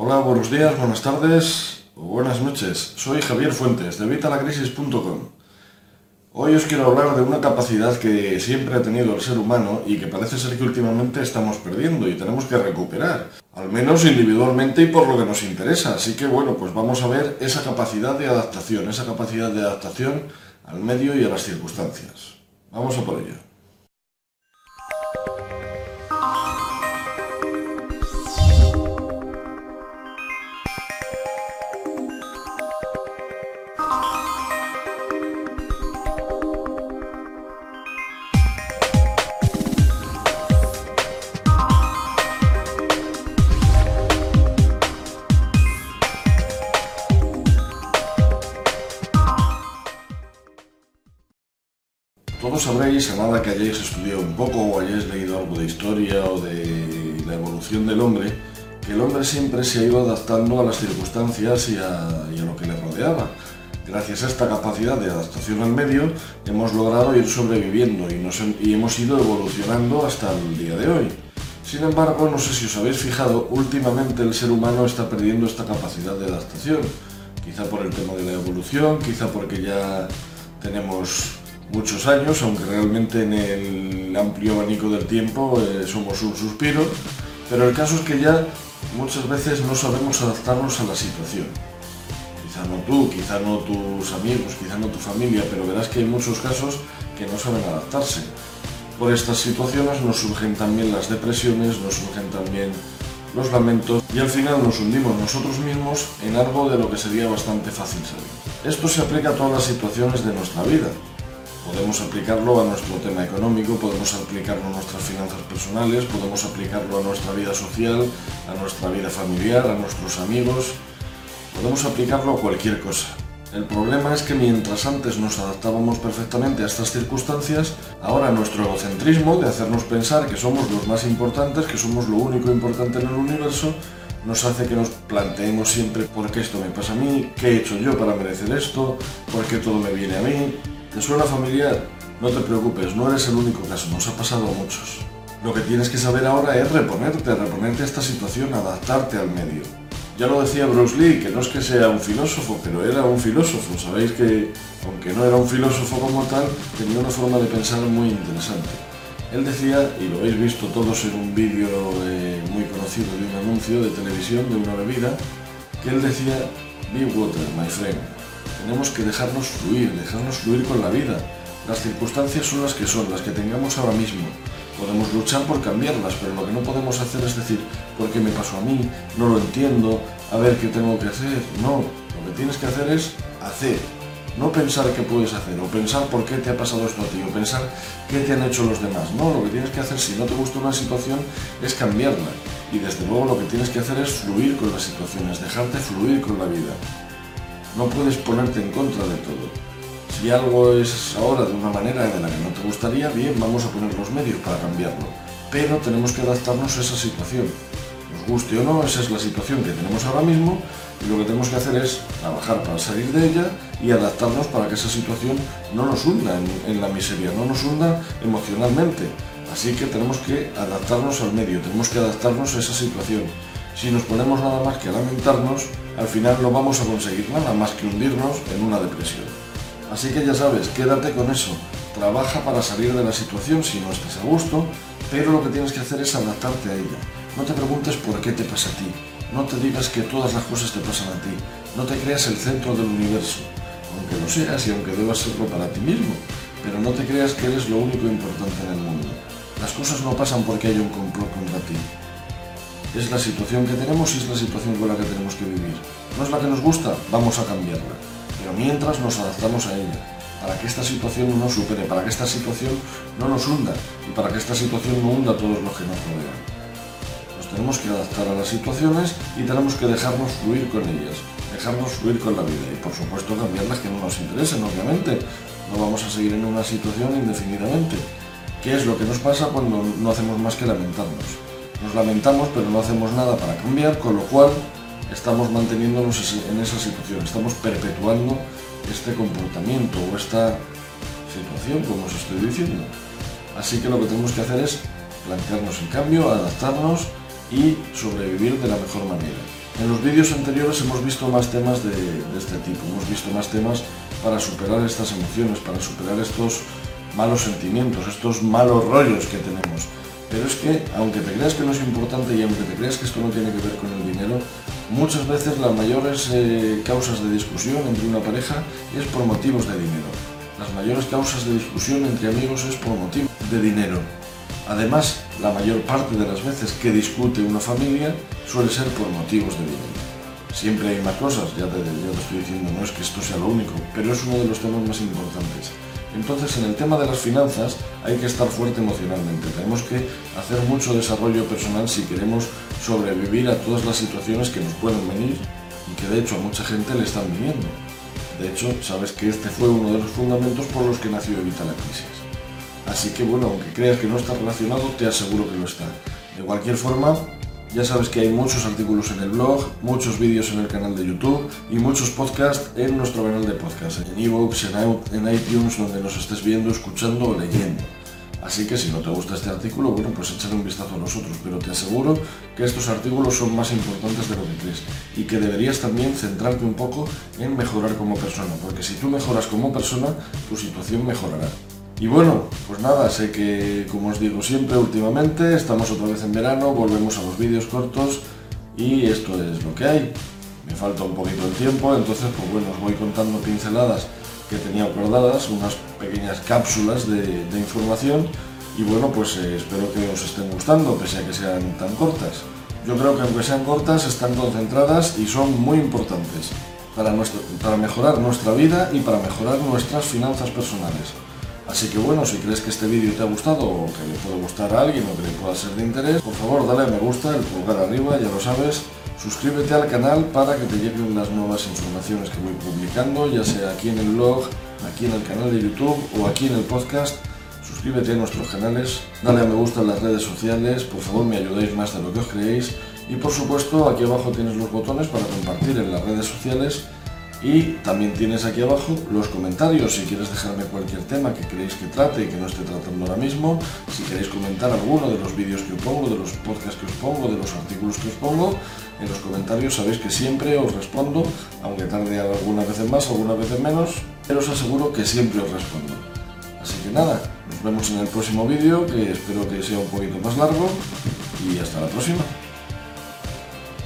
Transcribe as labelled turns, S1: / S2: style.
S1: Hola, buenos días, buenas tardes o buenas noches. Soy Javier Fuentes de Vitalacrisis.com. Hoy os quiero hablar de una capacidad que siempre ha tenido el ser humano y que parece ser que últimamente estamos perdiendo y tenemos que recuperar, al menos individualmente y por lo que nos interesa. Así que bueno, pues vamos a ver esa capacidad de adaptación, esa capacidad de adaptación al medio y a las circunstancias. Vamos a por ello. Sabréis, a nada que hayáis estudiado un poco o hayáis leído algo de historia o de la evolución del hombre, que el hombre siempre se ha ido adaptando a las circunstancias y a, lo que le rodeaba. Gracias a esta capacidad de adaptación al medio, hemos logrado ir sobreviviendo y hemos ido evolucionando hasta el día de hoy. Sin embargo, no sé si os habéis fijado, últimamente el ser humano está perdiendo esta capacidad de adaptación. Quizá por el tema de la evolución, quizá porque ya tenemos muchos años, aunque realmente en el amplio abanico del tiempo eh, somos un suspiro, pero el caso es que ya muchas veces no sabemos adaptarnos a la situación. Quizá no tú, quizá no tus amigos, quizá no tu familia, pero verás que hay muchos casos que no saben adaptarse. Por estas situaciones nos surgen también las depresiones, nos surgen también los lamentos y al final nos hundimos nosotros mismos en algo de lo que sería bastante fácil salir. Esto se aplica a todas las situaciones de nuestra vida, Podemos aplicarlo a nuestro tema económico, podemos aplicarlo a nuestras finanzas personales, podemos aplicarlo a nuestra vida social, a nuestra vida familiar, a nuestros amigos, podemos aplicarlo a cualquier cosa. El problema es que mientras antes nos adaptábamos perfectamente a estas circunstancias, ahora nuestro egocentrismo de hacernos pensar que somos los más importantes, que somos lo único importante en el universo, nos hace que nos planteemos siempre por qué esto me pasa a mí, qué he hecho yo para merecer esto, por qué todo me viene a mí, ¿Te suena familiar? No te preocupes, no eres el único caso, nos ha pasado a muchos. Lo que tienes que saber ahora es reponerte, reponerte a esta situación, adaptarte al medio. Ya lo decía Bruce Lee, que no es que sea un filósofo, pero era un filósofo. Sabéis que, aunque no era un filósofo como tal, tenía una forma de pensar muy interesante. Él decía, y lo habéis visto todos en un vídeo muy conocido de un anuncio de televisión de una bebida, que él decía, be water, my friend. Tenemos que dejarnos fluir, dejarnos fluir con la vida. Las circunstancias son las que son, las que tengamos ahora mismo. Podemos luchar por cambiarlas, pero lo que no podemos hacer es decir, ¿por qué me pasó a mí? No lo entiendo, a ver qué tengo que hacer. No, lo que tienes que hacer es hacer. No pensar qué puedes hacer, o pensar por qué te ha pasado esto a ti, o pensar qué te han hecho los demás. No, lo que tienes que hacer si no te gusta una situación es cambiarla. Y desde luego lo que tienes que hacer es fluir con las situaciones, dejarte fluir con la vida. No puedes ponerte en contra de todo. Si algo es ahora de una manera de la que no te gustaría, bien, vamos a poner los medios para cambiarlo. Pero tenemos que adaptarnos a esa situación. Nos guste o no, esa es la situación que tenemos ahora mismo y lo que tenemos que hacer es trabajar para salir de ella y adaptarnos para que esa situación no nos hunda en, en la miseria, no nos hunda emocionalmente. Así que tenemos que adaptarnos al medio, tenemos que adaptarnos a esa situación. Si nos ponemos nada más que a lamentarnos, al final no vamos a conseguir nada más que hundirnos en una depresión. Así que ya sabes, quédate con eso, trabaja para salir de la situación si no estás a gusto, pero lo que tienes que hacer es adaptarte a ella. No te preguntes por qué te pasa a ti, no te digas que todas las cosas te pasan a ti, no te creas el centro del universo, aunque lo seas y aunque debas serlo para ti mismo, pero no te creas que eres lo único importante en el mundo. Las cosas no pasan porque haya un complot contra ti. Es la situación que tenemos y es la situación con la que tenemos que vivir. No es la que nos gusta, vamos a cambiarla. Pero mientras nos adaptamos a ella, para que esta situación no nos supere, para que esta situación no nos hunda y para que esta situación no hunda a todos los que nos rodean. Nos tenemos que adaptar a las situaciones y tenemos que dejarnos fluir con ellas, dejarnos fluir con la vida y por supuesto cambiar las que no nos interesen, obviamente. No vamos a seguir en una situación indefinidamente. ¿Qué es lo que nos pasa cuando no hacemos más que lamentarnos? Nos lamentamos, pero no hacemos nada para cambiar, con lo cual estamos manteniéndonos en esa situación, estamos perpetuando este comportamiento o esta situación, como os estoy diciendo. Así que lo que tenemos que hacer es plantearnos el cambio, adaptarnos y sobrevivir de la mejor manera. En los vídeos anteriores hemos visto más temas de, este tipo, hemos visto más temas para superar estas emociones, para superar estos malos sentimientos, estos malos rollos que tenemos. Pero es que, aunque te creas que no es importante y aunque te creas que esto no tiene que ver con el dinero, muchas veces las mayores eh, causas de discusión entre una pareja es por motivos de dinero. Las mayores causas de discusión entre amigos es por motivos de dinero. Además, la mayor parte de las veces que discute una familia suele ser por motivos de dinero. Siempre hay más cosas, ya te, estoy diciendo, no es que esto sea lo único, pero es uno de los temas más importantes. Entonces, en el tema de las finanzas hay que estar fuerte emocionalmente. Tenemos que hacer mucho desarrollo personal si queremos sobrevivir a todas las situaciones que nos pueden venir y que de hecho a mucha gente le están viniendo. De hecho, sabes que este fue uno de los fundamentos por los que nació Evita la Crisis. Así que bueno, aunque creas que no está relacionado, te aseguro que lo está. De cualquier forma, ya sabes que hay muchos artículos en el blog, muchos vídeos en el canal de YouTube y muchos podcasts en nuestro canal de podcast, en ebooks, en iTunes, donde nos estés viendo, escuchando o leyendo. Así que si no te gusta este artículo, bueno, pues échale un vistazo a nosotros, pero te aseguro que estos artículos son más importantes de lo que crees y que deberías también centrarte un poco en mejorar como persona, porque si tú mejoras como persona, tu situación mejorará. Y bueno, pues nada, sé que como os digo siempre últimamente, estamos otra vez en verano, volvemos a los vídeos cortos y esto es lo que hay. Me falta un poquito de tiempo, entonces pues bueno, os voy contando pinceladas que tenía acordadas, unas pequeñas cápsulas de, información y bueno, pues eh, espero que os estén gustando, pese a que sean tan cortas. Yo creo que aunque sean cortas, están concentradas y son muy importantes para, nuestro, para mejorar nuestra vida y para mejorar nuestras finanzas personales. Así que bueno, si crees que este vídeo te ha gustado o que le puede gustar a alguien o que le pueda ser de interés, por favor dale a me gusta, el pulgar arriba, ya lo sabes. Suscríbete al canal para que te lleguen las nuevas informaciones que voy publicando, ya sea aquí en el blog, aquí en el canal de YouTube o aquí en el podcast. Suscríbete a nuestros canales, dale a me gusta en las redes sociales, por favor me ayudáis más de lo que os creéis. Y por supuesto, aquí abajo tienes los botones para compartir en las redes sociales y también tienes aquí abajo los comentarios si quieres dejarme cualquier tema que queréis que trate y que no esté tratando ahora mismo. Si queréis comentar alguno de los vídeos que os pongo, de los podcasts que os pongo, de los artículos que os pongo, en los comentarios sabéis que siempre os respondo, aunque tarde algunas veces más, algunas veces menos, pero os aseguro que siempre os respondo. Así que nada, nos vemos en el próximo vídeo, que espero que sea un poquito más largo, y hasta la próxima.